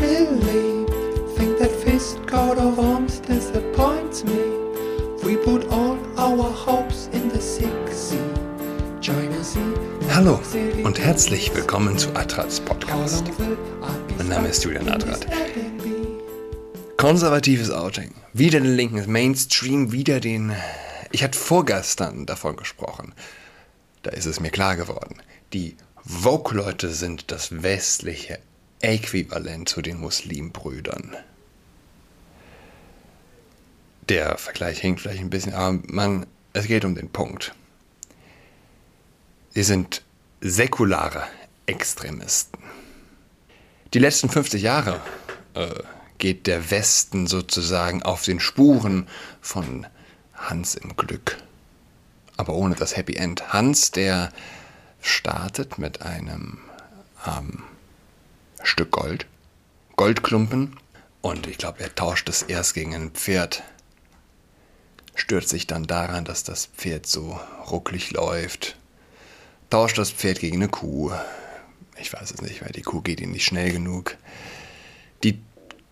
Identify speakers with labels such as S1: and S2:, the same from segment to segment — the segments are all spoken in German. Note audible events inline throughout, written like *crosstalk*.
S1: believe. Think that fist coat of arms disappoints me. We put all our hopes in the sick sea. China Sea.
S2: Hallo und herzlich willkommen zu Adrats Podcast. Mein Name ist Julian Adrat. Konservatives Outing. Wieder den linken Mainstream, wieder den. Ich hatte vorgestern davon gesprochen. Da ist es mir klar geworden. Die Vogue-Leute sind das westliche Äquivalent zu den Muslimbrüdern. Der Vergleich hinkt vielleicht ein bisschen, aber man, es geht um den Punkt. Sie sind säkulare Extremisten. Die letzten 50 Jahre äh, geht der Westen sozusagen auf den Spuren von Hans im Glück. Aber ohne das Happy End. Hans, der startet mit einem ähm, Stück Gold, Goldklumpen, und ich glaube, er tauscht es erst gegen ein Pferd, stört sich dann daran, dass das Pferd so rucklig läuft, tauscht das Pferd gegen eine Kuh. Ich weiß es nicht, weil die Kuh geht ihm nicht schnell genug. Die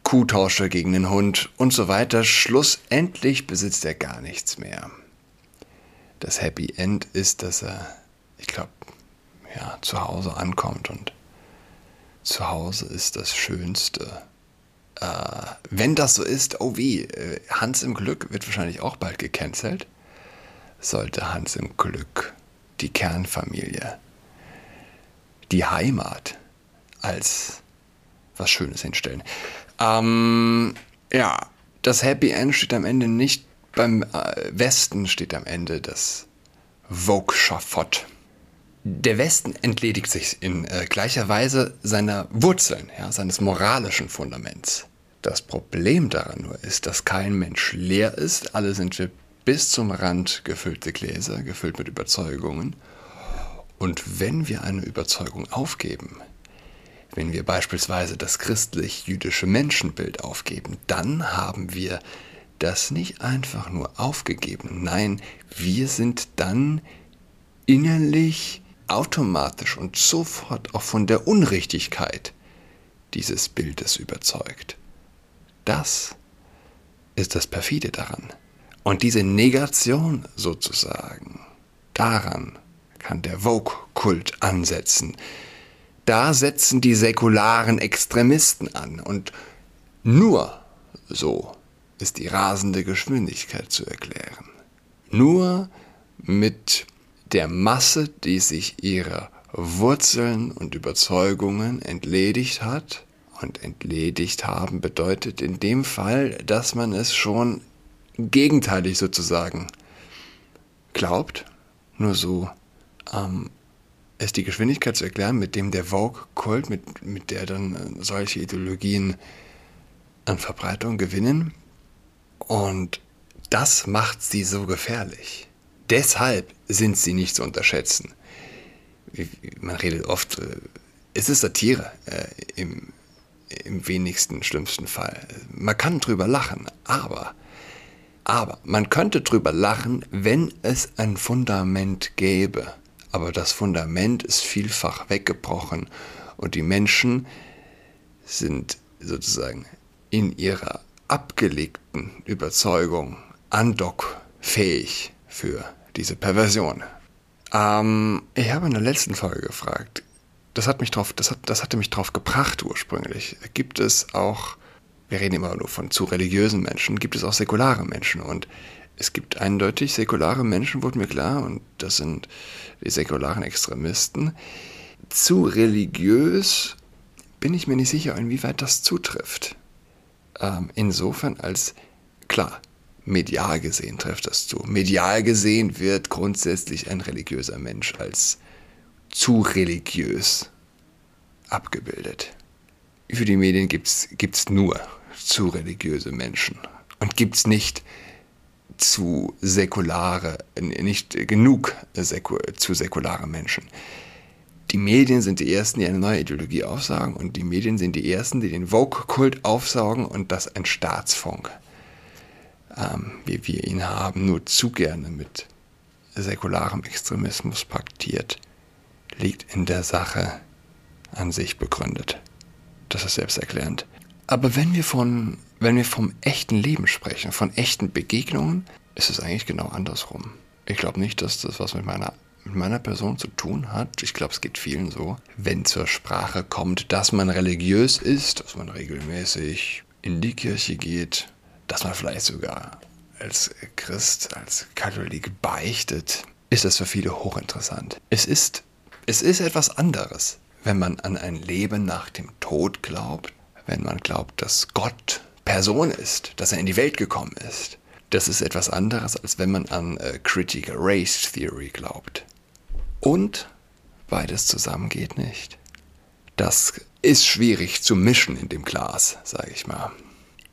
S2: Kuh tauscht er gegen den Hund und so weiter. Schlussendlich besitzt er gar nichts mehr. Das Happy End ist, dass er, ich glaube, ja, zu Hause ankommt und zu Hause ist das Schönste. Äh, wenn das so ist, oh wie, äh, Hans im Glück wird wahrscheinlich auch bald gecancelt. Sollte Hans im Glück die Kernfamilie, die Heimat als was Schönes hinstellen. Ähm, ja, das Happy End steht am Ende nicht beim äh, Westen, steht am Ende das Vogue-Schafott. Der Westen entledigt sich in äh, gleicher Weise seiner Wurzeln, ja, seines moralischen Fundaments. Das Problem daran nur ist, dass kein Mensch leer ist. Alle sind wir bis zum Rand gefüllte Gläser, gefüllt mit Überzeugungen. Und wenn wir eine Überzeugung aufgeben, wenn wir beispielsweise das christlich-jüdische Menschenbild aufgeben, dann haben wir das nicht einfach nur aufgegeben. Nein, wir sind dann innerlich automatisch und sofort auch von der Unrichtigkeit dieses Bildes überzeugt. Das ist das Perfide daran. Und diese Negation sozusagen, daran kann der Vogue-Kult ansetzen. Da setzen die säkularen Extremisten an. Und nur so ist die rasende Geschwindigkeit zu erklären. Nur mit der Masse, die sich ihrer Wurzeln und Überzeugungen entledigt hat. Und entledigt haben bedeutet in dem Fall, dass man es schon gegenteilig sozusagen glaubt. Nur so ähm, ist die Geschwindigkeit zu erklären, mit dem der Vogue-Kult, mit, mit der dann äh, solche Ideologien an Verbreitung gewinnen. Und das macht sie so gefährlich. Deshalb sind sie nicht zu unterschätzen. Man redet oft, äh, es ist Satire äh, im, im wenigsten schlimmsten Fall. Man kann drüber lachen, aber, aber man könnte drüber lachen, wenn es ein Fundament gäbe. Aber das Fundament ist vielfach weggebrochen und die Menschen sind sozusagen in ihrer abgelegten Überzeugung andockfähig für diese Perversion. Ähm, ich habe in der letzten Folge gefragt, das hat mich drauf, das, hat, das hatte mich drauf gebracht ursprünglich. Gibt es auch, wir reden immer nur von zu religiösen Menschen, gibt es auch säkulare Menschen und es gibt eindeutig säkulare Menschen, wurde mir klar, und das sind die säkularen Extremisten. Zu religiös bin ich mir nicht sicher, inwieweit das zutrifft. Ähm, insofern als, klar, medial gesehen trifft das zu. Medial gesehen wird grundsätzlich ein religiöser Mensch als zu religiös abgebildet. Für die Medien gibt es nur zu religiöse Menschen und gibt es nicht zu säkulare, nicht genug säku zu säkulare Menschen. Die Medien sind die Ersten, die eine neue Ideologie aufsagen und die Medien sind die Ersten, die den Vogue-Kult aufsaugen und das ein Staatsfunk ähm, wie wir ihn haben, nur zu gerne mit säkularem Extremismus paktiert, liegt in der Sache an sich begründet. das ist selbsterklärend. Aber wenn wir, von, wenn wir vom echten Leben sprechen, von echten Begegnungen, ist es eigentlich genau andersrum. Ich glaube nicht, dass das was mit meiner, mit meiner Person zu tun hat. Ich glaube, es geht vielen so. Wenn zur Sprache kommt, dass man religiös ist, dass man regelmäßig in die Kirche geht, dass man vielleicht sogar als Christ, als Katholik beichtet, ist das für viele hochinteressant. Es ist, es ist etwas anderes, wenn man an ein Leben nach dem Tod glaubt, wenn man glaubt, dass Gott Person ist, dass er in die Welt gekommen ist. Das ist etwas anderes, als wenn man an äh, Critical Race Theory glaubt. Und beides zusammen geht nicht. Das ist schwierig zu mischen in dem Glas, sage ich mal.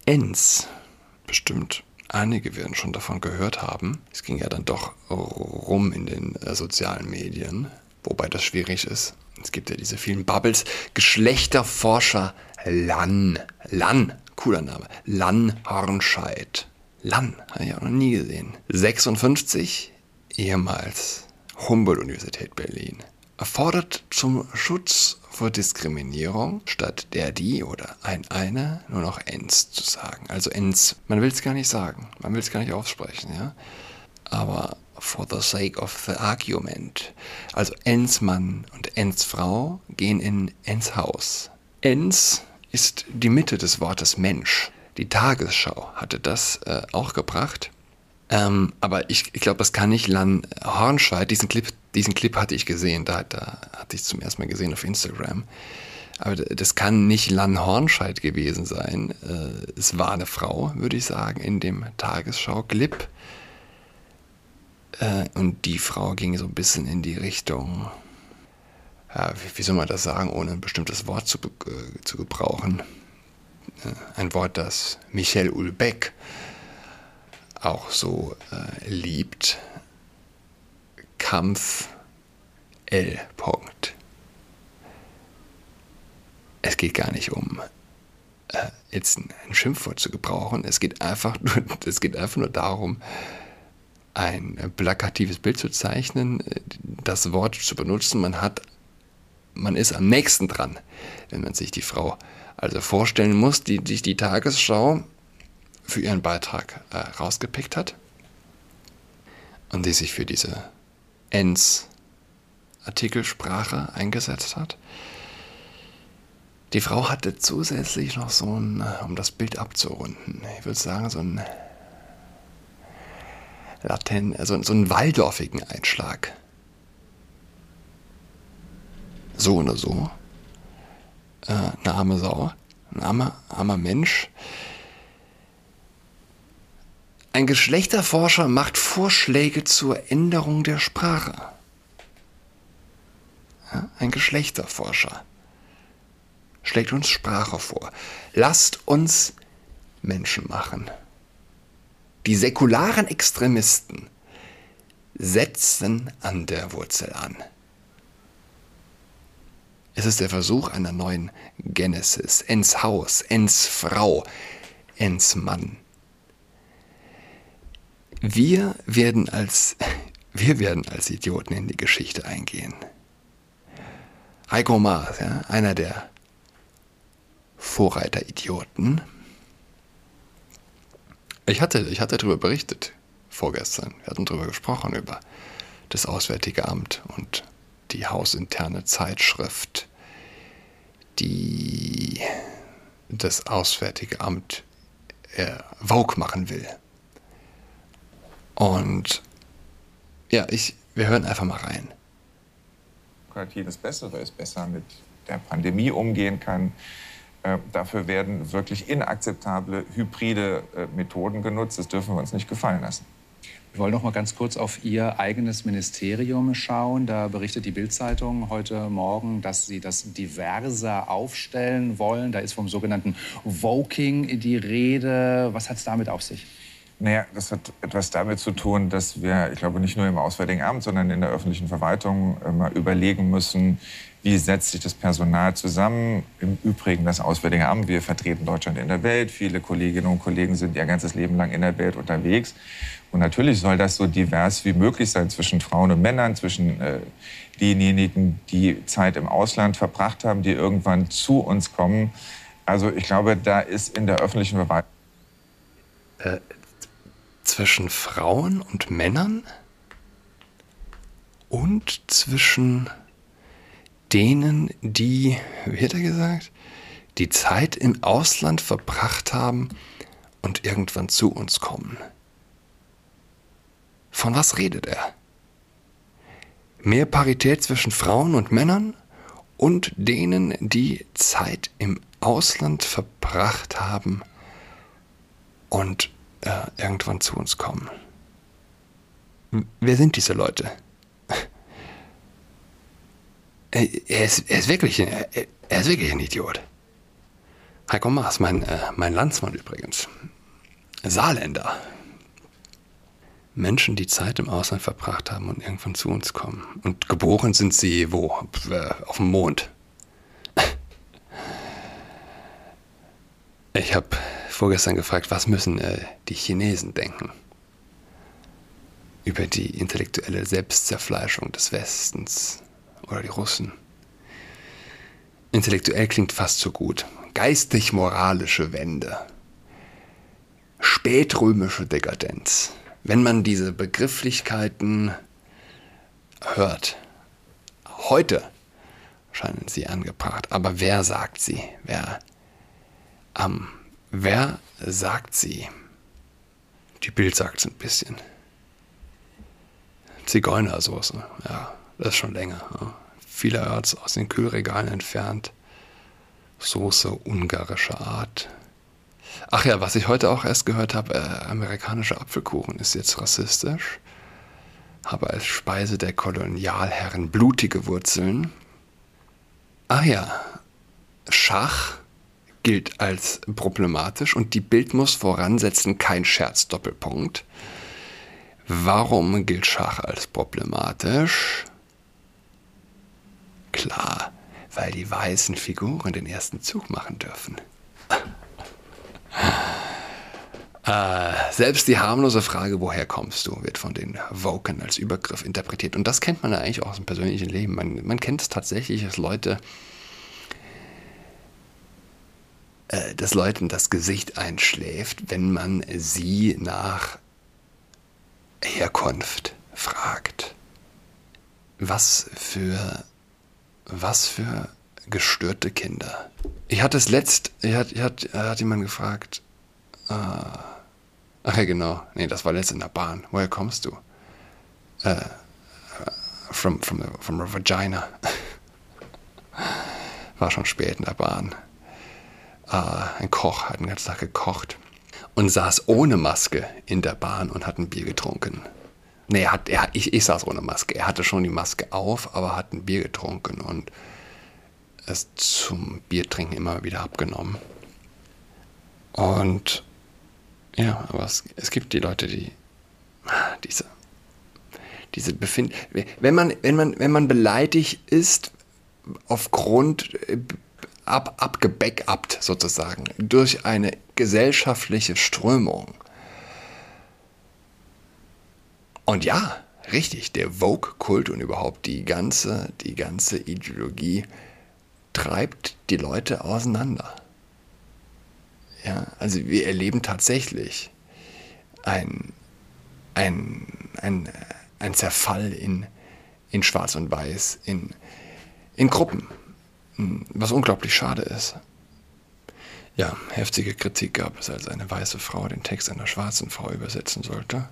S2: Ens, bestimmt einige werden schon davon gehört haben. Es ging ja dann doch rum in den äh, sozialen Medien, wobei das schwierig ist. Es gibt ja diese vielen Bubbles. Geschlechterforscher Lann. Lann, cooler Name. Lann Hornscheid. Lann, habe ich auch noch nie gesehen. 56, ehemals Humboldt-Universität Berlin. Erfordert zum Schutz vor Diskriminierung, statt der, die oder ein, eine nur noch ens zu sagen. Also ens, man will es gar nicht sagen, man will es gar nicht aussprechen, ja. Aber for the sake of the argument. Also ens Mann und ens Frau gehen in ens Haus. Ens ist die Mitte des Wortes Mensch. Die Tagesschau hatte das äh, auch gebracht. Ähm, aber ich, ich glaube, das kann nicht Lan Hornscheid. Diesen Clip, diesen Clip hatte ich gesehen, da, da hatte ich zum ersten Mal gesehen auf Instagram. Aber das kann nicht Lan Hornscheid gewesen sein. Äh, es war eine Frau, würde ich sagen, in dem Tagesschau-Clip. Äh, und die Frau ging so ein bisschen in die Richtung, ja, wie, wie, soll man das sagen, ohne ein bestimmtes Wort zu, äh, zu gebrauchen. Äh, ein Wort, das Michel Ulbeck auch so äh, liebt. Kampf L. Punkt. Es geht gar nicht um äh, jetzt ein, ein Schimpfwort zu gebrauchen. Es geht einfach nur, *laughs* es geht einfach nur darum, ein plakatives Bild zu zeichnen, das Wort zu benutzen. Man hat, man ist am nächsten dran, wenn man sich die Frau also vorstellen muss, die sich die Tagesschau für ihren Beitrag äh, rausgepickt hat und die sich für diese ENS Artikelsprache eingesetzt hat. Die Frau hatte zusätzlich noch so ein, äh, um das Bild abzurunden, ich würde sagen, so ein Laten, also so einen waldorfigen Einschlag. So oder so. Äh, eine arme Sau. Ein armer, armer Mensch. Ein Geschlechterforscher macht Vorschläge zur Änderung der Sprache. Ja, ein Geschlechterforscher schlägt uns Sprache vor. Lasst uns Menschen machen. Die säkularen Extremisten setzen an der Wurzel an. Es ist der Versuch einer neuen Genesis, ens Haus, ens Frau, ens Mann. Wir werden als, *laughs* wir werden als Idioten in die Geschichte eingehen. Heiko Maas, ja, einer der Vorreiter-Idioten, ich hatte, ich hatte darüber berichtet vorgestern. Wir hatten darüber gesprochen, über das Auswärtige Amt und die hausinterne Zeitschrift, die das Auswärtige Amt äh, Vogue machen will. Und ja, ich, wir hören einfach mal rein.
S3: Demokratie das Bessere ist, besser mit der Pandemie umgehen kann, äh, dafür werden wirklich inakzeptable hybride äh, Methoden genutzt. Das dürfen wir uns nicht gefallen lassen.
S4: Wir wollen noch mal ganz kurz auf Ihr eigenes Ministerium schauen. Da berichtet die Bild-Zeitung heute Morgen, dass Sie das diverser aufstellen wollen. Da ist vom sogenannten Voking die Rede. Was hat es damit auf sich?
S3: Naja, das hat etwas damit zu tun, dass wir, ich glaube, nicht nur im Auswärtigen Amt, sondern in der öffentlichen Verwaltung immer überlegen müssen, wie setzt sich das Personal zusammen? Im Übrigen das Auswärtige Amt. Wir vertreten Deutschland in der Welt. Viele Kolleginnen und Kollegen sind ihr ganzes Leben lang in der Welt unterwegs. Und natürlich soll das so divers wie möglich sein zwischen Frauen und Männern, zwischen äh, denjenigen, die Zeit im Ausland verbracht haben, die irgendwann zu uns kommen. Also ich glaube, da ist in der öffentlichen Verwaltung.
S2: Äh, zwischen Frauen und Männern? Und zwischen denen, die, wie hat er gesagt, die Zeit im Ausland verbracht haben und irgendwann zu uns kommen. Von was redet er? Mehr Parität zwischen Frauen und Männern und denen, die Zeit im Ausland verbracht haben und äh, irgendwann zu uns kommen. Wer sind diese Leute? *laughs* Er ist, er ist, wirklich, er ist wirklich ein Idiot. Heiko Maas, mein, äh, mein Landsmann übrigens. Saarländer. Menschen, die Zeit im Ausland verbracht haben und irgendwann zu uns kommen. Und geboren sind sie wo? Auf dem Mond. *laughs* Ich habe vorgestern gefragt, was müssen äh, die Chinesen denken über die intellektuelle Selbstzerfleischung des Westens oder die Russen. Intellektuell klingt fast so gut. Geistig-moralische Wende. Spätrömische Dekadenz wenn man diese Begrifflichkeiten hört, heute scheinen sie angebracht, aber wer sagt sie? Wer, ähm, wer sagt sie? Die Bild sagt es ein bisschen. Zigeunersoße, ja, das ist schon länger. Ja. Vielerorts aus den Kühlregalen entfernt. Soße ungarischer Art, Ach ja, was ich heute auch erst gehört habe, äh, amerikanischer Apfelkuchen ist jetzt rassistisch. Habe als Speise der Kolonialherren blutige Wurzeln. Ach ja, Schach gilt als problematisch und die Bild muss voransetzen, kein Scherz, Doppelpunkt. Warum gilt Schach als problematisch? Klar, weil die weißen Figuren den ersten Zug machen dürfen. *laughs* Äh, selbst die harmlose Frage, woher kommst du, wird von den Woken als Übergriff interpretiert. Und das kennt man ja eigentlich auch aus dem persönlichen Leben. Man, man kennt es tatsächlich, dass Leute, äh, dass Leuten das Gesicht einschläft, wenn man sie nach Herkunft fragt. Was für, was für gestörte Kinder. Ich hatte es letzt, ich hat, ich hat, hat jemand gefragt, äh, ach ja genau, nee, das war letzt in der Bahn. Woher kommst du? Äh, from, from, the, from a vagina. *laughs* war schon spät in der Bahn. Äh, ein Koch hat den ganzen Tag gekocht und saß ohne Maske in der Bahn und hat ein Bier getrunken. Nee, hat, er, ich, ich saß ohne Maske. Er hatte schon die Maske auf, aber hat ein Bier getrunken und es zum Biertrinken immer wieder abgenommen. Und ja, aber es, es gibt die Leute, die diese, diese befinden. Wenn man, wenn man, wenn man beleidigt ist, aufgrund äh, ab, abgebackupt sozusagen durch eine gesellschaftliche Strömung. Und ja, richtig, der Vogue-Kult und überhaupt die ganze, die ganze Ideologie treibt die Leute auseinander. Ja, also wir erleben tatsächlich ein, ein, ein, ein Zerfall in, in Schwarz und Weiß, in, in Gruppen, was unglaublich schade ist. Ja, heftige Kritik gab es, als eine weiße Frau den Text einer schwarzen Frau übersetzen sollte.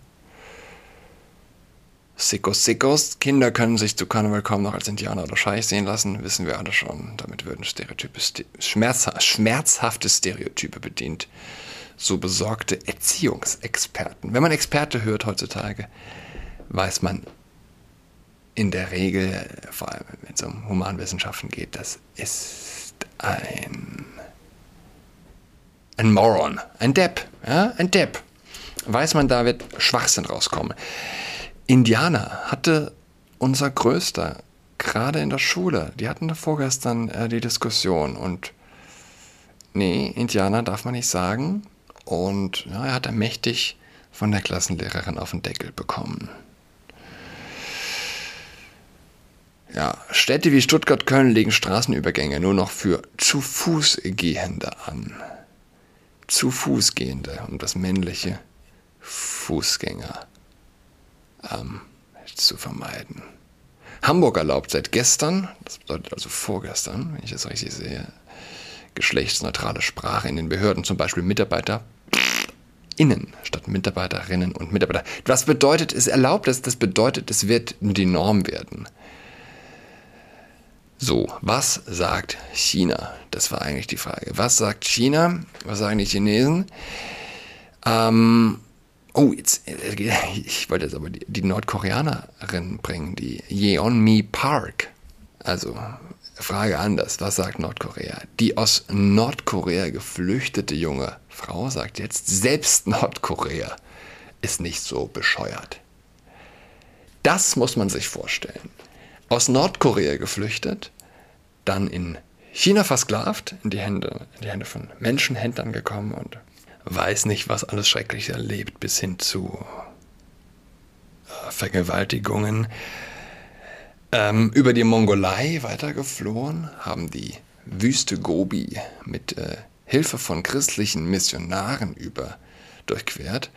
S2: Sickos, Sickos. Kinder können sich zu Karneval kaum noch als Indianer oder Scheich sehen lassen, wissen wir alle schon. Damit würden Stereotype, schmerzha schmerzhafte Stereotype bedient. So besorgte Erziehungsexperten. Wenn man Experte hört heutzutage, weiß man in der Regel, vor allem wenn es um Humanwissenschaften geht, das ist ein, ein Moron, ein Depp, ja, ein Depp. Weiß man, da wird Schwachsinn rauskommen. Indianer hatte unser Größter gerade in der Schule. Die hatten da vorgestern äh, die Diskussion und nee, Indianer darf man nicht sagen. Und ja, er hat da mächtig von der Klassenlehrerin auf den Deckel bekommen. Ja, Städte wie Stuttgart, Köln legen Straßenübergänge nur noch für zu Fuß Gehende an. Zu Fuß gehende, um das männliche Fußgänger ähm, zu vermeiden. Hamburg erlaubt seit gestern, das bedeutet also vorgestern, wenn ich das richtig sehe, geschlechtsneutrale Sprache in den Behörden, zum Beispiel Mitarbeiter innen statt Mitarbeiterinnen und Mitarbeiter. Was bedeutet, es erlaubt es, das bedeutet, es wird die Norm werden. So, was sagt China? Das war eigentlich die Frage. Was sagt China? Was sagen die Chinesen? Ähm, oh, jetzt, *laughs* ich wollte jetzt aber die, die Nordkoreanerin bringen, die Yeonmi Park. Also, Frage anders. Was sagt Nordkorea? Die aus Nordkorea geflüchtete junge Frau sagt jetzt, selbst Nordkorea ist nicht so bescheuert. Das muss man sich vorstellen aus Nordkorea geflüchtet, dann in China versklavt, in die Hände, in die Hände von Menschenhändlern gekommen und weiß nicht, was alles schrecklich erlebt, bis hin zu äh, Vergewaltigungen. Ähm, über die Mongolei weitergeflohen, haben die Wüste Gobi mit äh, Hilfe von christlichen Missionaren über durchquert.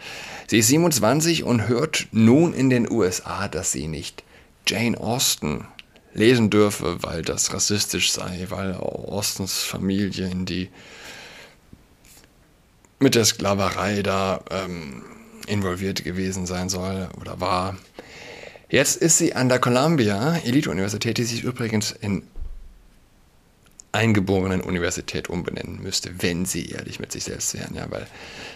S2: Sie ist 27 und hört nun in den USA, dass sie nicht Jane Austen lesen dürfe, weil das rassistisch sei, weil Austens Familie in die mit der Sklaverei da ähm, involviert gewesen sein soll oder war. Jetzt ist sie an der Columbia Elite-Universität, die sich übrigens in eingeborenen Universität umbenennen müsste, wenn sie ehrlich mit sich selbst wären, ja, weil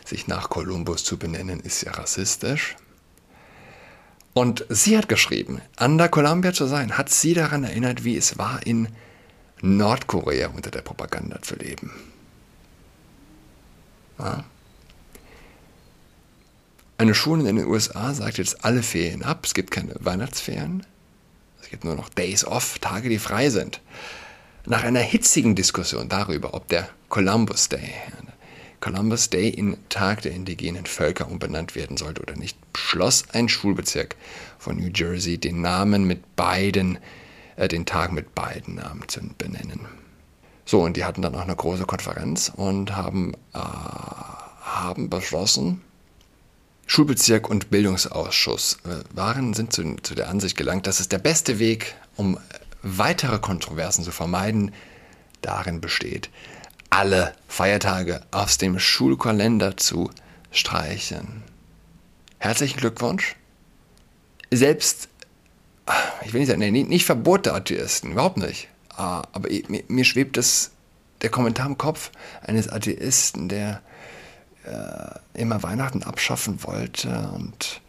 S2: sich nach Kolumbus zu benennen ist ja rassistisch. Und sie hat geschrieben, an der Columbia zu sein, hat sie daran erinnert, wie es war, in Nordkorea unter der Propaganda zu leben. Ja. Eine Schule in den USA sagt jetzt alle Ferien ab. Es gibt keine Weihnachtsferien. Es gibt nur noch Days off, Tage, die frei sind. Nach einer hitzigen Diskussion darüber, ob der Columbus Day, Columbus Day in Tag der indigenen Völker umbenannt werden sollte oder nicht, beschloss ein Schulbezirk von New Jersey, den Namen mit beiden, äh, den Tag mit beiden Namen zu benennen. So, und die hatten dann auch eine große Konferenz und haben, äh, haben beschlossen, Schulbezirk und Bildungsausschuss äh, waren, sind zu, zu der Ansicht gelangt, dass es der beste Weg, um weitere Kontroversen zu vermeiden, darin besteht, alle Feiertage aus dem Schulkalender zu streichen. Herzlichen Glückwunsch. Selbst, ich will nicht sagen, nee, nicht verbote Atheisten, überhaupt nicht. Ah, aber mir, schwebt das, der Kommentar im Kopf eines Atheisten, der äh, immer Weihnachten abschaffen wollte und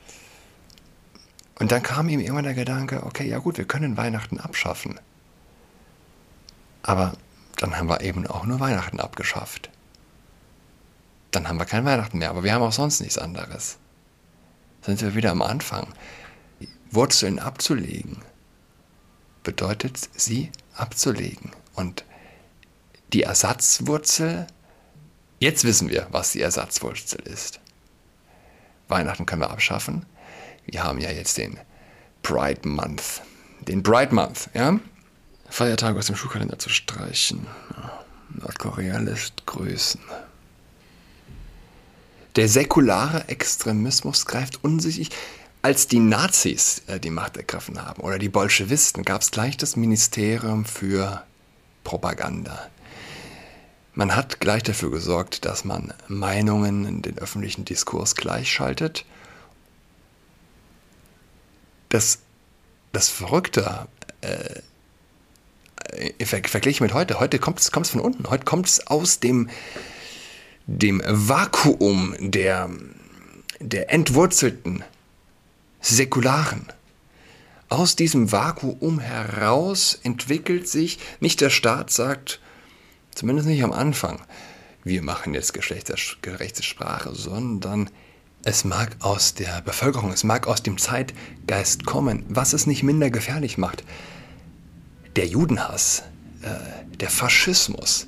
S2: und dann kam ihm immer der Gedanke, okay, ja gut, wir können Weihnachten abschaffen. Aber dann haben wir eben auch nur Weihnachten abgeschafft. Dann haben wir kein Weihnachten mehr, aber wir haben auch sonst nichts anderes. Sind wir wieder am Anfang. Wurzeln abzulegen bedeutet, sie abzulegen. Und die Ersatzwurzel, jetzt wissen wir, was die Ersatzwurzel ist. Weihnachten können wir abschaffen. Wir haben ja jetzt den Pride Month. Den Pride Month, ja? Feiertage aus dem Schulkalender zu streichen. Nordkorea lässt grüßen. Der säkulare Extremismus greift unsichtlich. Als die Nazis äh, die Macht ergriffen haben oder die Bolschewisten, gab es gleich das Ministerium für Propaganda. Man hat gleich dafür gesorgt, dass man Meinungen in den öffentlichen Diskurs gleichschaltet. Das, das Verrückte äh, äh, verglichen mit heute, heute kommt es von unten, heute kommt es aus dem, dem Vakuum der, der entwurzelten Säkularen. Aus diesem Vakuum heraus entwickelt sich, nicht der Staat sagt, zumindest nicht am Anfang, wir machen jetzt geschlechtsgerechte Sprache, sondern es mag aus der Bevölkerung, es mag aus dem Zeitgeist kommen, was es nicht minder gefährlich macht der Judenhass, äh, der Faschismus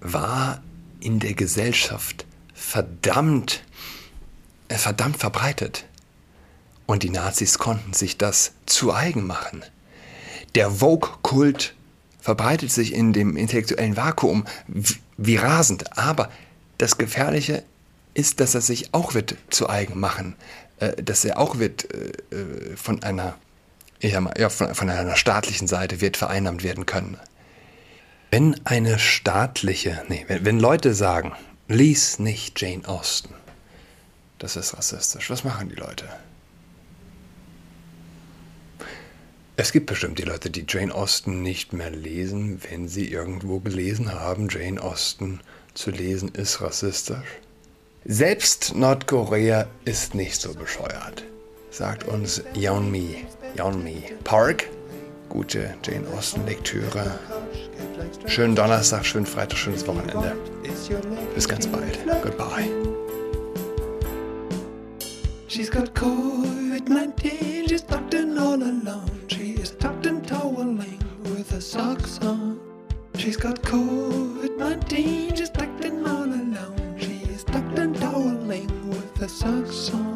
S2: war in der Gesellschaft verdammt äh, verdammt verbreitet. Und die Nazis konnten sich das zu eigen machen. Der Vogue-Kult verbreitet sich in dem intellektuellen Vakuum wie rasend. Aber das Gefährliche ist, dass er sich auch wird zu eigen machen, äh, dass er auch wird äh, äh von einer ja, von, von einer staatlichen Seite wird vereinnahmt werden können. Wenn eine staatliche, nee, wenn, wenn Leute sagen, lies nicht Jane Austen, das ist rassistisch. Was machen die Leute? Es gibt bestimmt die Leute, die Jane Austen nicht mehr lesen, wenn sie irgendwo gelesen haben, Jane Austen zu lesen ist rassistisch. Selbst Nordkorea ist nicht so bescheuert, sagt uns Yeonmi, Yeonmi Park. Gute Jane Austen Lektüre. Schönen Donnerstag, schönen Freitag, schönes Wochenende. Bis ganz bald. Goodbye. She's got COVID-19, she's tucked in all alone. She is tucked in toweling with her socks on. She's got COVID-19, she's tucked in all alone. She is tucked in toweling with her socks on.